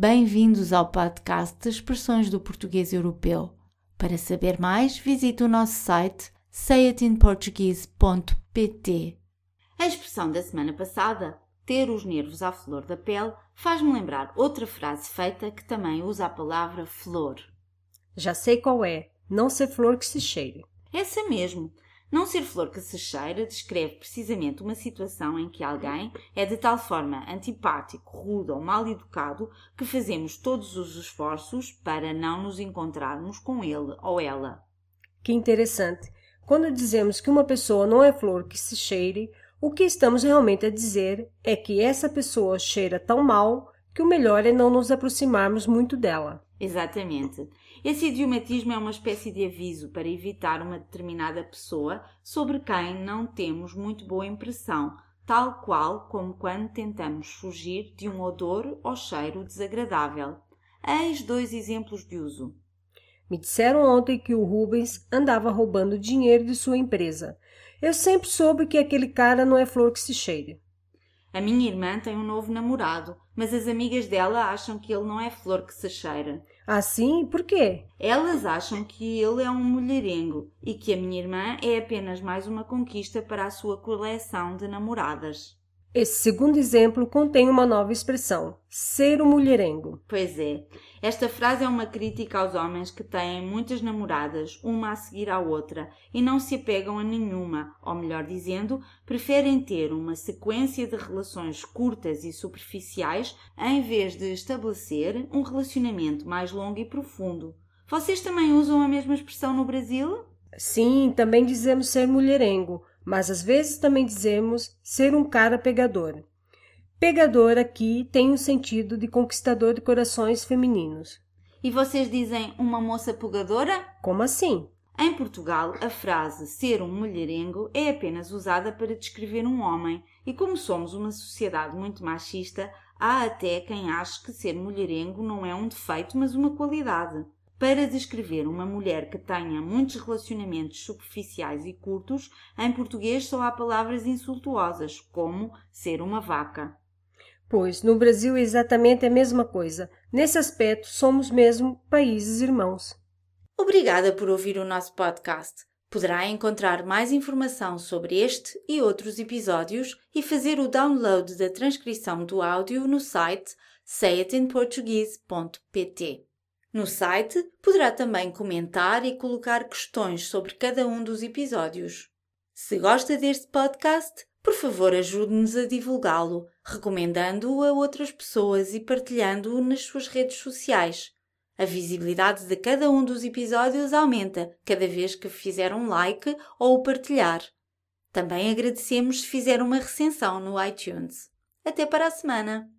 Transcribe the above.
Bem-vindos ao podcast de Expressões do Português Europeu. Para saber mais, visite o nosso site sayitinportuguese.pt. A expressão da semana passada, ter os nervos à flor da pele, faz-me lembrar outra frase feita que também usa a palavra flor. Já sei qual é. Não ser flor que se cheire. Essa mesmo. Não ser flor que se cheira descreve precisamente uma situação em que alguém é de tal forma antipático, rude ou mal educado que fazemos todos os esforços para não nos encontrarmos com ele ou ela. Que interessante. Quando dizemos que uma pessoa não é flor que se cheire, o que estamos realmente a dizer é que essa pessoa cheira tão mal que o melhor é não nos aproximarmos muito dela. Exatamente. Esse idiomatismo é uma espécie de aviso para evitar uma determinada pessoa sobre quem não temos muito boa impressão, tal qual como quando tentamos fugir de um odor ou cheiro desagradável. Eis dois exemplos de uso. Me disseram ontem que o Rubens andava roubando dinheiro de sua empresa. Eu sempre soube que aquele cara não é flor que se cheire. A minha irmã tem um novo namorado, mas as amigas dela acham que ele não é flor que se cheira. Ah, sim? Por quê? Elas acham que ele é um mulherengo e que a minha irmã é apenas mais uma conquista para a sua coleção de namoradas. Esse segundo exemplo contém uma nova expressão: ser um mulherengo. Pois é. Esta frase é uma crítica aos homens que têm muitas namoradas, uma a seguir à outra, e não se apegam a nenhuma, ou melhor dizendo, preferem ter uma sequência de relações curtas e superficiais em vez de estabelecer um relacionamento mais longo e profundo. Vocês também usam a mesma expressão no Brasil? Sim, também dizemos ser mulherengo, mas às vezes também dizemos ser um cara pegador. Pegador aqui tem o sentido de conquistador de corações femininos. E vocês dizem uma moça pegadora? Como assim? Em Portugal, a frase ser um mulherengo é apenas usada para descrever um homem, e como somos uma sociedade muito machista, há até quem ache que ser mulherengo não é um defeito, mas uma qualidade. Para descrever uma mulher que tenha muitos relacionamentos superficiais e curtos, em português só há palavras insultuosas, como ser uma vaca. Pois, no Brasil é exatamente a mesma coisa. Nesse aspecto, somos mesmo países irmãos. Obrigada por ouvir o nosso podcast. Poderá encontrar mais informação sobre este e outros episódios e fazer o download da transcrição do áudio no site sayitinportuguese.pt. No site poderá também comentar e colocar questões sobre cada um dos episódios. Se gosta deste podcast, por favor ajude-nos a divulgá-lo, recomendando-o a outras pessoas e partilhando-o nas suas redes sociais. A visibilidade de cada um dos episódios aumenta cada vez que fizer um like ou o partilhar. Também agradecemos se fizer uma recensão no iTunes. Até para a semana!